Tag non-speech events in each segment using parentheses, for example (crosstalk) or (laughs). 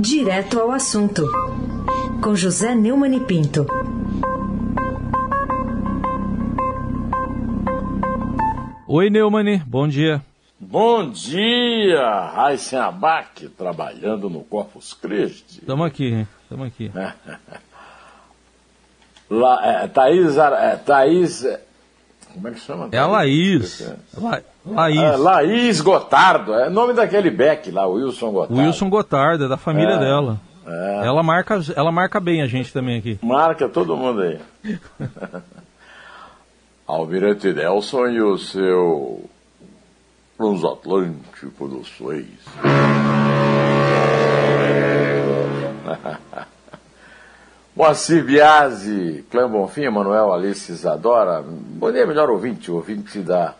Direto ao assunto, com José Neumann e Pinto. Oi, Neumann, bom dia. Bom dia, Raíssen Abac, trabalhando no Corpus Christi. Estamos aqui, estamos aqui. (laughs) La, é, Thaís, é, Thaís, como é que chama? É a Laís. La, Laís. É, Laís Gotardo, é nome daquele Beck lá, Wilson Gotardo. Wilson Gotardo, é da família é, dela. É. Ela, marca, ela marca bem a gente também aqui. Marca todo mundo aí. (laughs) Almirante Nelson e o seu transatlântico do Suez. (laughs) Moacir Biasi, Clã Bonfim, Manuel Alice Isadora, bom dia, melhor ouvinte, ouvinte da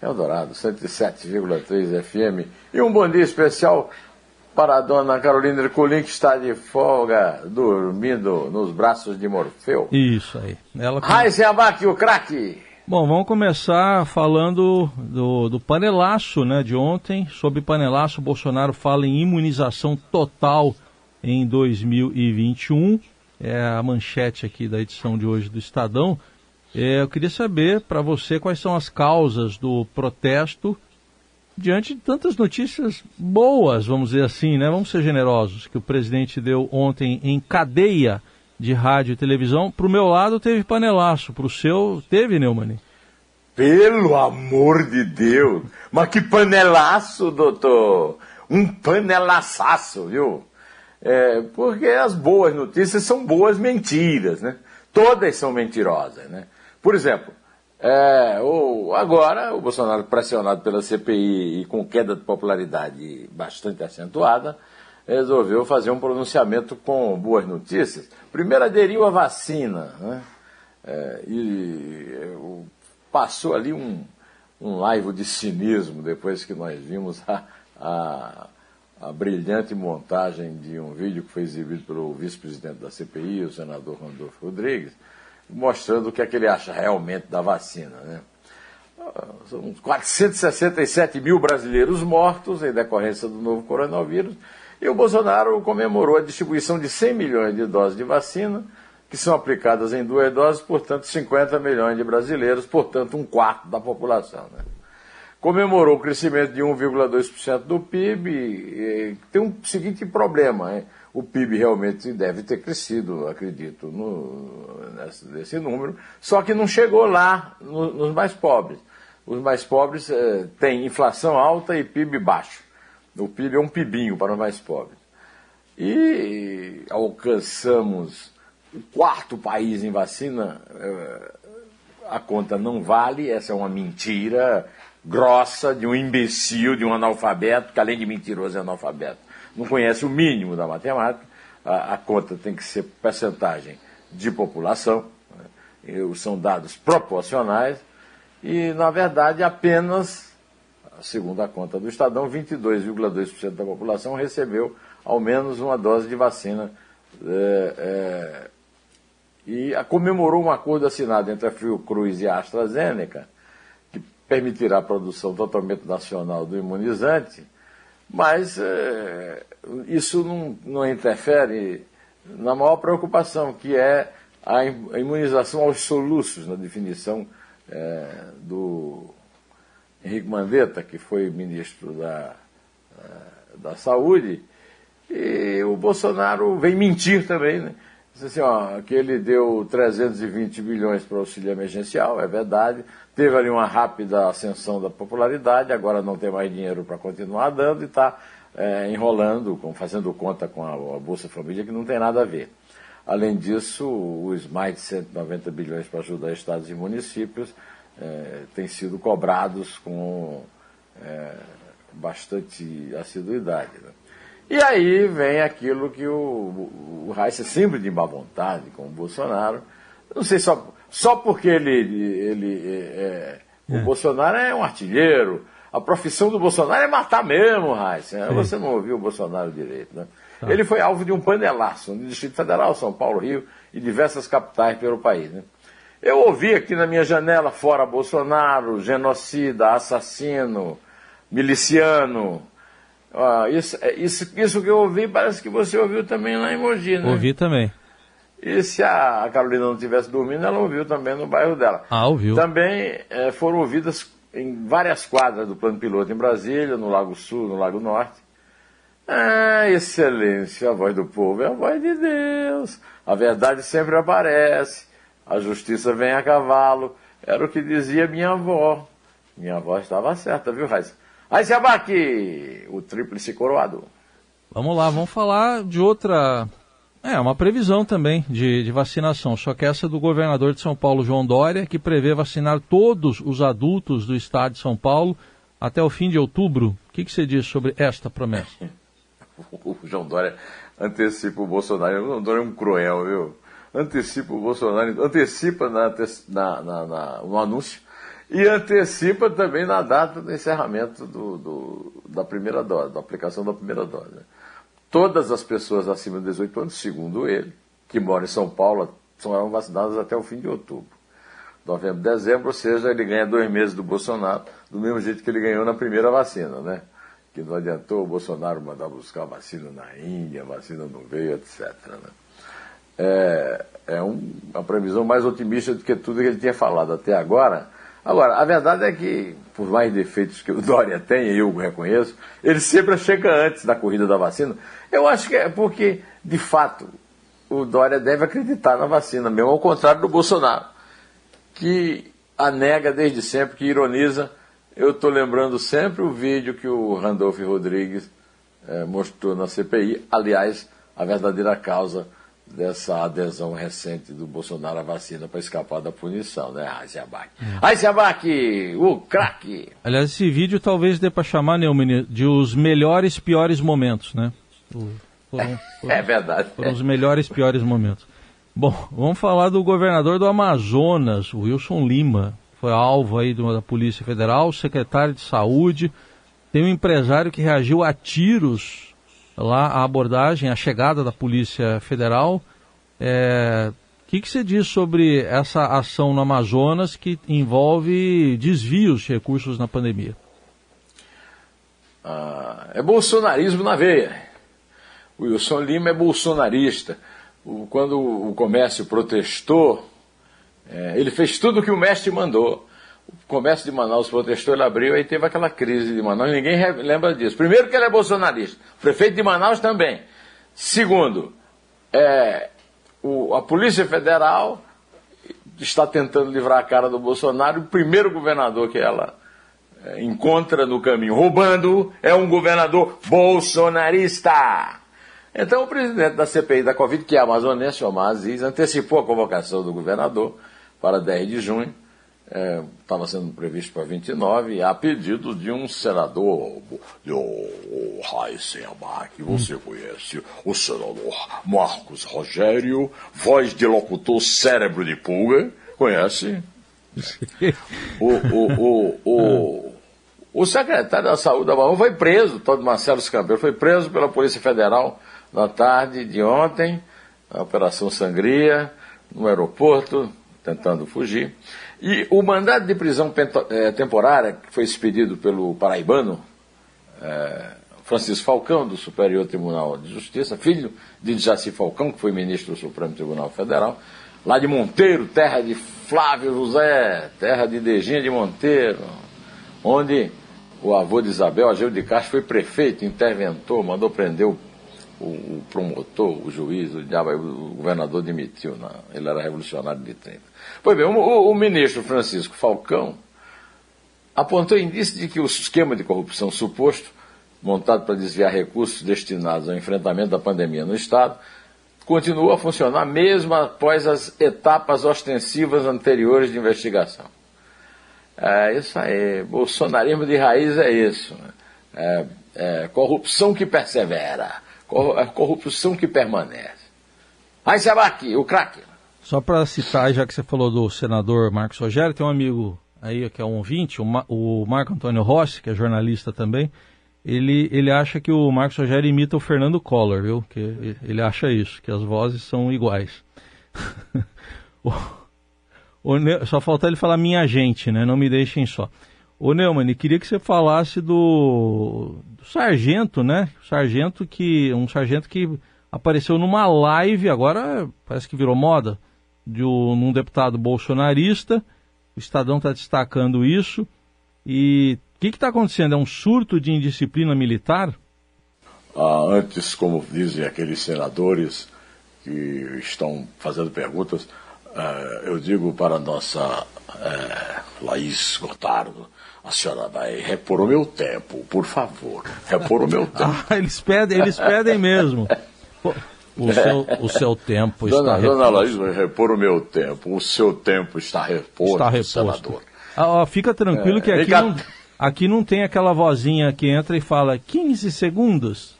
Eldorado, 107,3 FM. E um bom dia especial para a dona Carolina Ercolim, que está de folga, dormindo nos braços de Morfeu. Isso aí. Ela... Raizen Abac, o craque! Bom, vamos começar falando do, do panelaço né, de ontem. Sobre panelaço, Bolsonaro fala em imunização total em 2021. É a manchete aqui da edição de hoje do Estadão. É, eu queria saber para você quais são as causas do protesto diante de tantas notícias boas, vamos dizer assim, né? Vamos ser generosos, que o presidente deu ontem em cadeia de rádio e televisão. Para o meu lado teve panelaço, para o seu teve, Neumann? Pelo amor de Deus! Mas que panelaço, doutor! Um panelaçaço, viu? É, porque as boas notícias são boas mentiras, né? Todas são mentirosas, né? Por exemplo, é, o, agora o Bolsonaro pressionado pela CPI e com queda de popularidade bastante acentuada, resolveu fazer um pronunciamento com boas notícias. Primeiro aderiu à vacina, né? É, e passou ali um, um laivo de cinismo depois que nós vimos a, a, a brilhante montagem de um vídeo que foi exibido pelo vice-presidente da CPI, o senador Randolfo Rodrigues, mostrando o que é que ele acha realmente da vacina. Né? São 467 mil brasileiros mortos em decorrência do novo coronavírus e o Bolsonaro comemorou a distribuição de 100 milhões de doses de vacina, que são aplicadas em duas doses, portanto, 50 milhões de brasileiros, portanto, um quarto da população. Né? Comemorou o crescimento de 1,2% do PIB. E tem um seguinte problema: hein? O PIB realmente deve ter crescido, acredito, no, nesse, nesse número, só que não chegou lá no, nos mais pobres. Os mais pobres eh, têm inflação alta e PIB baixo. O PIB é um pibinho para os mais pobres. E alcançamos o quarto país em vacina, eh, a conta não vale, essa é uma mentira grossa de um imbecil, de um analfabeto, que além de mentiroso é analfabeto. Não conhece o mínimo da matemática, a, a conta tem que ser percentagem de população, né? são dados proporcionais, e na verdade apenas segundo a conta do Estadão, 22,2% da população recebeu ao menos uma dose de vacina. É, é, e comemorou um acordo assinado entre a Fiocruz e a AstraZeneca, que permitirá a produção totalmente nacional do imunizante, mas é, isso não, não interfere na maior preocupação, que é a imunização aos soluços, na definição é, do Henrique Mandetta, que foi ministro da, eh, da Saúde, e o Bolsonaro vem mentir também, né? Diz assim, ó, que ele deu 320 bilhões para auxílio emergencial, é verdade. Teve ali uma rápida ascensão da popularidade, agora não tem mais dinheiro para continuar dando e está é, enrolando, fazendo conta com a, a, Bolsa Família, que não tem nada a ver. Além disso, os mais de 190 bilhões para ajudar estados e municípios é, têm sido cobrados com é, bastante assiduidade. Né? E aí vem aquilo que o, o Reis é sempre de má vontade com o Bolsonaro. Não sei só, só porque ele. ele é, é, o é. Bolsonaro é um artilheiro. A profissão do Bolsonaro é matar mesmo. Né? Você não ouviu o Bolsonaro direito, né? Tá. Ele foi alvo de um panelaço no Distrito Federal, São Paulo, Rio e diversas capitais pelo país. Né? Eu ouvi aqui na minha janela, fora Bolsonaro, genocida, assassino, miliciano. Ah, isso, é, isso, isso que eu ouvi parece que você ouviu também lá em Mogi, né? Ouvi também. E se a Carolina não estivesse dormindo, ela ouviu também no bairro dela. Ah, ouviu. Também é, foram ouvidas em várias quadras do plano piloto em Brasília, no Lago Sul, no Lago Norte. Ah, excelência, a voz do povo é a voz de Deus. A verdade sempre aparece. A justiça vem a cavalo. Era o que dizia minha avó. Minha avó estava certa, viu, Raiz? Aí se abaque o tríplice coroado. Vamos lá, vamos falar de outra. É, uma previsão também de, de, vacinação, só que essa é do governador de São Paulo, João Dória, que prevê vacinar todos os adultos do estado de São Paulo até o fim de outubro. O que, que você diz sobre esta promessa? (laughs) o João Dória antecipa o Bolsonaro. O João Dória é um cruel, viu? Antecipa o Bolsonaro, antecipa na, na, na, na, no anúncio e antecipa também na data do encerramento do, do, da primeira dose, da aplicação da primeira dose. Todas as pessoas acima de 18 anos, segundo ele, que moram em São Paulo, serão vacinadas até o fim de outubro. Novembro, dezembro, ou seja, ele ganha dois meses do Bolsonaro, do mesmo jeito que ele ganhou na primeira vacina, né? que não adiantou o Bolsonaro mandar buscar vacina na Índia, vacina não veio, etc. Né? É, é um, uma previsão mais otimista do que tudo que ele tinha falado até agora. Agora, a verdade é que, por mais defeitos que o (laughs) Dória tem, e eu reconheço, ele sempre chega antes da corrida da vacina. Eu acho que é porque, de fato, o Dória deve acreditar na vacina, mesmo ao contrário do Bolsonaro, que a nega desde sempre, que ironiza eu estou lembrando sempre o vídeo que o Randolph Rodrigues é, mostrou na CPI, aliás, a verdadeira causa dessa adesão recente do Bolsonaro à vacina para escapar da punição, né, Aiziabac? Hum. Aiziabac, o craque! Aliás, esse vídeo talvez dê para chamar, Neumann, de os melhores piores momentos, né? Foram, foram, (laughs) é verdade. Foram os melhores piores momentos. Bom, vamos falar do governador do Amazonas, Wilson Lima foi alvo aí da Polícia Federal, secretário de Saúde. Tem um empresário que reagiu a tiros lá à abordagem, à chegada da Polícia Federal. O é, que, que você diz sobre essa ação no Amazonas que envolve desvios de recursos na pandemia? Ah, é bolsonarismo na veia. O Wilson Lima é bolsonarista. O, quando o comércio protestou é, ele fez tudo o que o mestre mandou. O comércio de Manaus protestou, ele abriu, aí teve aquela crise de Manaus, ninguém lembra disso. Primeiro que ele é bolsonarista, o prefeito de Manaus também. Segundo, é, o, a Polícia Federal está tentando livrar a cara do Bolsonaro, o primeiro governador que ela é, encontra no caminho roubando é um governador bolsonarista. Então o presidente da CPI da Covid, que é amazonense, Omar Aziz, antecipou a convocação do governador para 10 de junho, estava é, sendo previsto para 29, a pedido de um senador, o Raíssen Abac, você hum. conhece o senador Marcos Rogério, voz de locutor cérebro de pulga, conhece? (laughs) o, o, o, o, o secretário da Saúde da Bahia foi preso, todo Marcelo Scambelo, foi preso pela Polícia Federal na tarde de ontem, na Operação Sangria, no aeroporto, tentando fugir. E o mandado de prisão é, temporária, que foi expedido pelo paraibano é, Francisco Falcão, do Superior Tribunal de Justiça, filho de Jaci Falcão, que foi ministro do Supremo Tribunal Federal, lá de Monteiro, terra de Flávio José, terra de Dejinha de Monteiro, onde o avô de Isabel, Ageu de Castro, foi prefeito, interventor, mandou prender o o, o, promotor, o juiz, o, o governador demitiu, não. ele era revolucionário de 30. Pois bem, o, o ministro Francisco Falcão apontou indício de que o esquema de corrupção suposto, montado para desviar recursos destinados ao enfrentamento da pandemia no Estado, continua a funcionar mesmo após as etapas ostensivas anteriores de investigação. É isso aí, bolsonarismo de raiz é isso. Né? É, é, corrupção que persevera a corrupção que permanece. Aí vai aqui, o craque. Só para citar, já que você falou do senador Marcos Rogério, tem um amigo aí que é um ouvinte, o, Ma o Marco Antônio Rossi, que é jornalista também, ele, ele acha que o Marcos Rogério imita o Fernando Collor, viu? Que ele acha isso, que as vozes são iguais. (laughs) o, o, só falta ele falar minha gente, né? Não me deixem só. Ô Neumann, queria que você falasse do, do sargento, né? Sargento que. Um sargento que apareceu numa live, agora parece que virou moda, de um, deputado bolsonarista. O Estadão está destacando isso. E o que está acontecendo? É um surto de indisciplina militar? Ah, antes, como dizem aqueles senadores que estão fazendo perguntas, eh, eu digo para a nossa eh, Laís Gotardo, a senhora vai repor o meu tempo, por favor. Repor o meu (laughs) tempo. ah, eles pedem, eles pedem mesmo. (laughs) O seu, o seu tempo dona, está Dona Laís vai repor o meu tempo. O seu tempo está reposto, está reposto. senador. Ah, fica tranquilo é, que aqui não, aqui não tem aquela vozinha que entra e fala 15 segundos.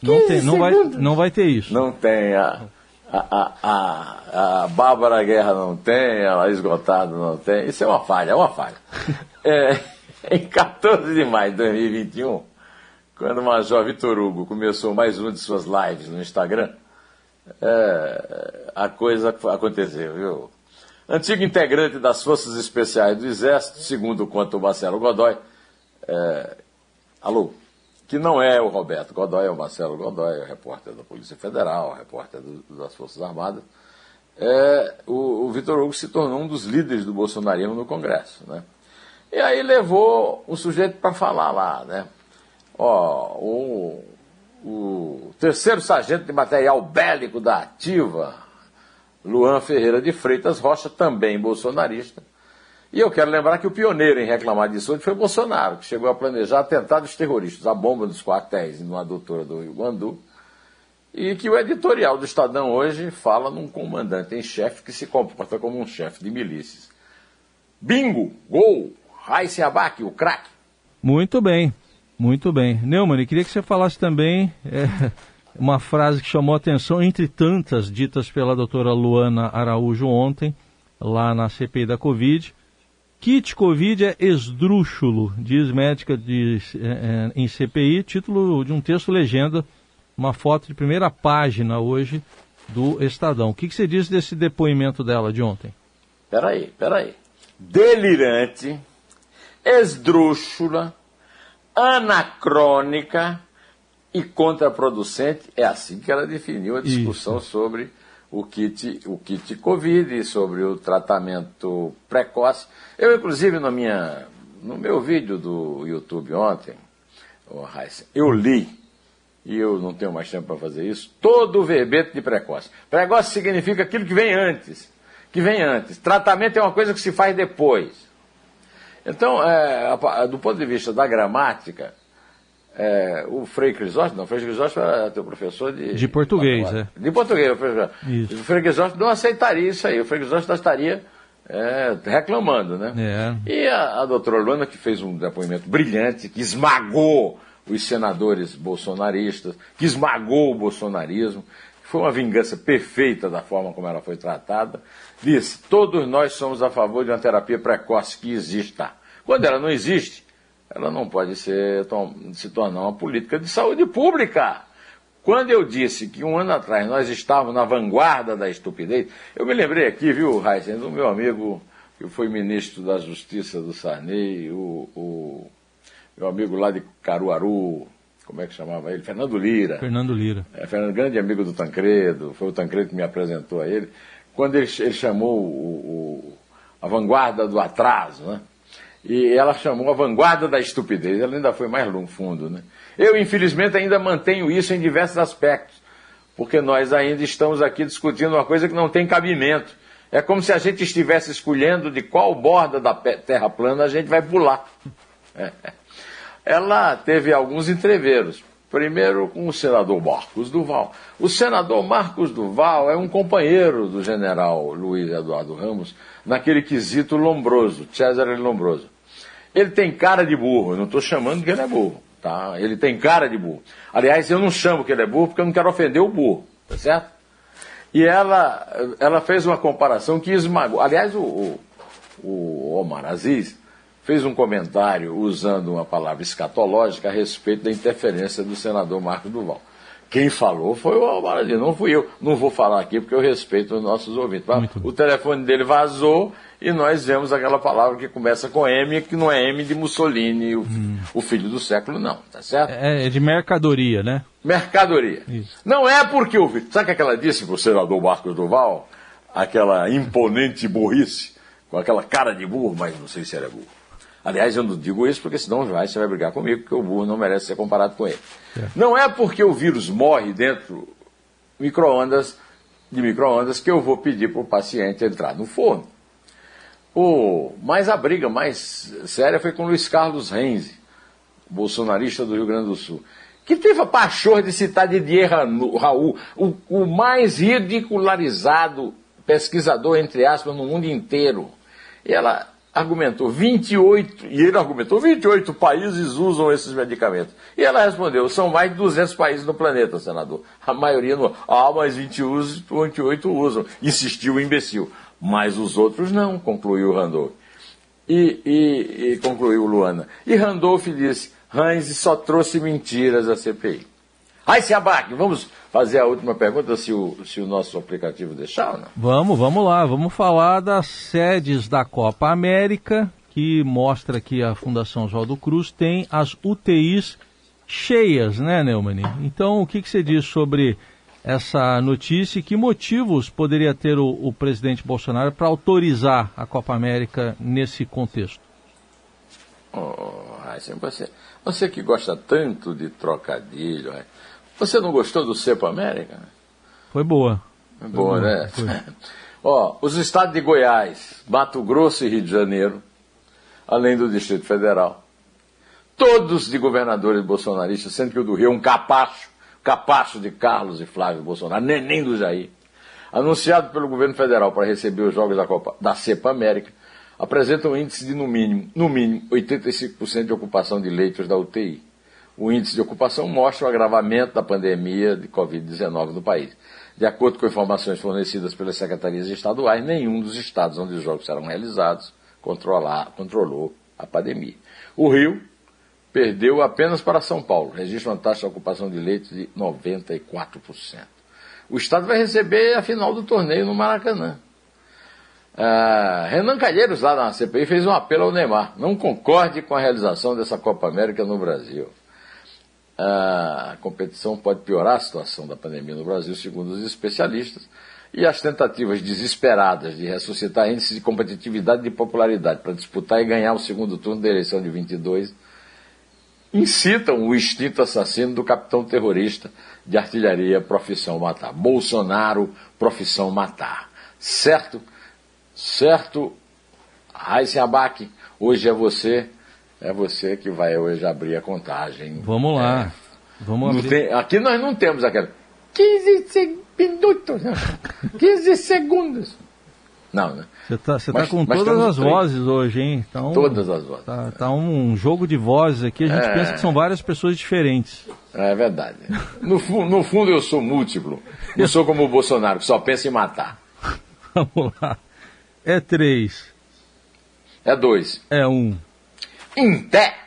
15 não, tem, não, vai, não vai ter isso. Não tem. A, a, a, a Bárbara Guerra não tem, a Esgotado não tem. Isso é uma falha, é uma falha. (laughs) é, em 14 de maio de 2021, quando o Major Vitor Hugo começou mais uma de suas lives no Instagram, é, a coisa aconteceu, viu? Antigo integrante das Forças Especiais do Exército, segundo conta o Marcelo Godoy, é, alô, que não é o Roberto Godoy, é o Marcelo Godoy, é o repórter da Polícia Federal, repórter do, das Forças Armadas, é, o, o Vitor Hugo se tornou um dos líderes do bolsonarismo no Congresso. Né? E aí levou o sujeito para falar lá, né? Ó, o, o terceiro sargento de material bélico da ativa, Luan Ferreira de Freitas Rocha, também bolsonarista, e eu quero lembrar que o pioneiro em reclamar disso hoje foi Bolsonaro, que chegou a planejar atentados terroristas, a bomba dos quartéis numa adutora do Rio Guandu, e que o editorial do Estadão hoje fala num comandante em chefe que se comporta como um chefe de milícias. Bingo! Gol! Raíssen Abac, o craque! Muito bem, muito bem. Neumann, queria que você falasse também é, uma frase que chamou a atenção, entre tantas ditas pela doutora Luana Araújo ontem, lá na CPI da Covid, Kit Covid é esdrúxulo, diz médica de, é, em CPI, título de um texto legenda, uma foto de primeira página hoje do Estadão. O que, que você diz desse depoimento dela de ontem? Peraí, peraí. Delirante, esdrúxula, anacrônica e contraproducente. É assim que ela definiu a discussão Isso. sobre o kit, o kit Covid, sobre o tratamento precoce. Eu, inclusive, no, minha, no meu vídeo do YouTube ontem, oh, eu li, e eu não tenho mais tempo para fazer isso, todo o verbete de precoce. Precoce significa aquilo que vem antes. Que vem antes. Tratamento é uma coisa que se faz depois. Então, é, do ponto de vista da gramática, é, o Frei Crisóstomo, não, o Frei Crisóstomo era teu professor de... De português, é. De português, o Frei, isso. o Frei Crisóstomo não aceitaria isso aí, o Frei Crisóstomo estaria é, reclamando, né? É. E a, a doutora Luana, que fez um depoimento brilhante, que esmagou os senadores bolsonaristas, que esmagou o bolsonarismo, foi uma vingança perfeita da forma como ela foi tratada, disse, todos nós somos a favor de uma terapia precoce que exista. Quando ela não existe, ela não pode ser, se tornar uma política de saúde pública. Quando eu disse que um ano atrás nós estávamos na vanguarda da estupidez, eu me lembrei aqui, viu, Heisen, do meu amigo que foi ministro da Justiça do Sarney, o, o meu amigo lá de Caruaru, como é que chamava ele? Fernando Lira. Fernando Lira. É, Fernando, grande amigo do Tancredo, foi o Tancredo que me apresentou a ele. Quando ele, ele chamou o, o, a vanguarda do atraso, né? e ela chamou a vanguarda da estupidez. Ela ainda foi mais fundo, né? Eu, infelizmente, ainda mantenho isso em diversos aspectos, porque nós ainda estamos aqui discutindo uma coisa que não tem cabimento. É como se a gente estivesse escolhendo de qual borda da terra plana a gente vai pular. (laughs) Ela teve alguns entreveros. Primeiro com o senador Marcos Duval. O senador Marcos Duval é um companheiro do general Luiz Eduardo Ramos naquele quesito lombroso, César Lombroso. Ele tem cara de burro, eu não estou chamando que ele é burro, tá? Ele tem cara de burro. Aliás, eu não chamo que ele é burro porque eu não quero ofender o burro, tá certo? E ela, ela fez uma comparação que esmagou. Aliás, o, o, o Omar Aziz fez um comentário usando uma palavra escatológica a respeito da interferência do senador Marco Duval. Quem falou foi o Aziz, não fui eu. Não vou falar aqui porque eu respeito os nossos ouvintes. O telefone dele vazou e nós vemos aquela palavra que começa com M, que não é M de Mussolini, o, hum. o filho do século, não, tá certo? É, é de mercadoria, né? Mercadoria. Isso. Não é porque o. Sabe o que, é que ela disse para o senador Marcos Duval? Aquela imponente burrice, com aquela cara de burro, mas não sei se era burro. Aliás, eu não digo isso porque senão vai, você vai brigar comigo, porque o burro não merece ser comparado com ele. É. Não é porque o vírus morre dentro microondas de microondas que eu vou pedir para o paciente entrar no forno. O, mas a briga mais séria foi com o Luiz Carlos Renzi, bolsonarista do Rio Grande do Sul, que teve a pachorra de citar Didier Raul, o, o mais ridicularizado pesquisador, entre aspas, no mundo inteiro. E ela argumentou 28, e ele argumentou 28 países usam esses medicamentos. E ela respondeu, são mais de 200 países no planeta, senador. A maioria não. Ah, mas 28 usam. Insistiu o imbecil. Mas os outros não, concluiu Randolph. E, e, e concluiu Luana. E Randolph disse, Heinz só trouxe mentiras à CPI. Aí se abaque, vamos fazer a última pergunta, se o, se o nosso aplicativo deixar ou não? Vamos, vamos lá. Vamos falar das sedes da Copa América, que mostra que a Fundação Oswaldo Cruz tem as UTIs cheias, né, Neumann? Então, o que, que você diz sobre essa notícia e que motivos poderia ter o, o presidente Bolsonaro para autorizar a Copa América nesse contexto? Oh, você, você que gosta tanto de trocadilho, você não gostou do Cepo América? Foi boa. Foi boa, né? Foi. (laughs) Ó, os estados de Goiás, Mato Grosso e Rio de Janeiro, além do Distrito Federal, todos de governadores bolsonaristas, sendo que o do Rio é um capacho, capacho de Carlos e Flávio Bolsonaro, nem do Jair, anunciado pelo governo federal para receber os jogos da, Copa, da Cepa América, apresentam um índice de no mínimo, no mínimo 85% de ocupação de leitos da UTI o índice de ocupação mostra o agravamento da pandemia de Covid-19 no país. De acordo com informações fornecidas pelas secretarias estaduais, nenhum dos estados onde os jogos serão realizados controlou a pandemia. O Rio perdeu apenas para São Paulo, registra uma taxa de ocupação de leitos de 94%. O estado vai receber a final do torneio no Maracanã. Uh, Renan Calheiros, lá na CPI, fez um apelo ao Neymar. Não concorde com a realização dessa Copa América no Brasil a competição pode piorar a situação da pandemia no Brasil, segundo os especialistas, e as tentativas desesperadas de ressuscitar índices de competitividade e de popularidade para disputar e ganhar o segundo turno da eleição de 22 incitam o instinto assassino do capitão terrorista de artilharia profissão matar. Bolsonaro, profissão matar. Certo? Certo? Abac, hoje é você é você que vai hoje abrir a contagem. Vamos lá. É, Vamos abrir. Tem, aqui nós não temos aquela 15 minutos, (laughs) 15 segundos. Não, né? Você está tá com todas as vozes hoje, hein? Então, todas as vozes. Tá, tá um jogo de vozes aqui, a gente é... pensa que são várias pessoas diferentes. É verdade. No, no fundo eu sou múltiplo. Eu sou como o Bolsonaro, que só pensa em matar. (laughs) Vamos lá. É três. É dois. É um. Em pé.